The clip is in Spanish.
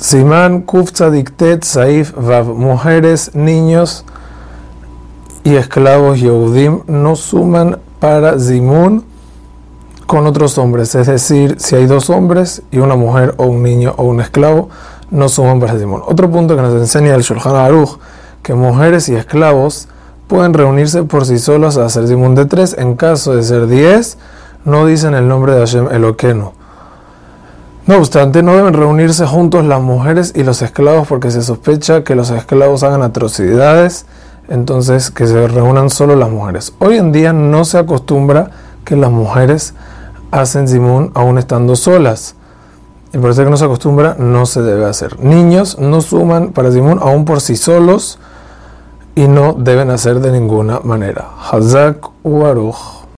Simán, Kufza, Diktet, Saif, Vav. Mujeres, niños y esclavos Yehudim no suman para Zimun con otros hombres. Es decir, si hay dos hombres y una mujer o un niño o un esclavo, no suman para Zimun. Otro punto que nos enseña el Shulchan Aruch, que mujeres y esclavos pueden reunirse por sí solos a hacer Zimun de tres. En caso de ser diez, no dicen el nombre de Hashem Eloqueno. No obstante, no deben reunirse juntos las mujeres y los esclavos porque se sospecha que los esclavos hagan atrocidades, entonces que se reúnan solo las mujeres. Hoy en día no se acostumbra que las mujeres hacen simón aún estando solas. Y por eso que no se acostumbra, no se debe hacer. Niños no suman para simón aún por sí solos y no deben hacer de ninguna manera. Hazak Uaruj.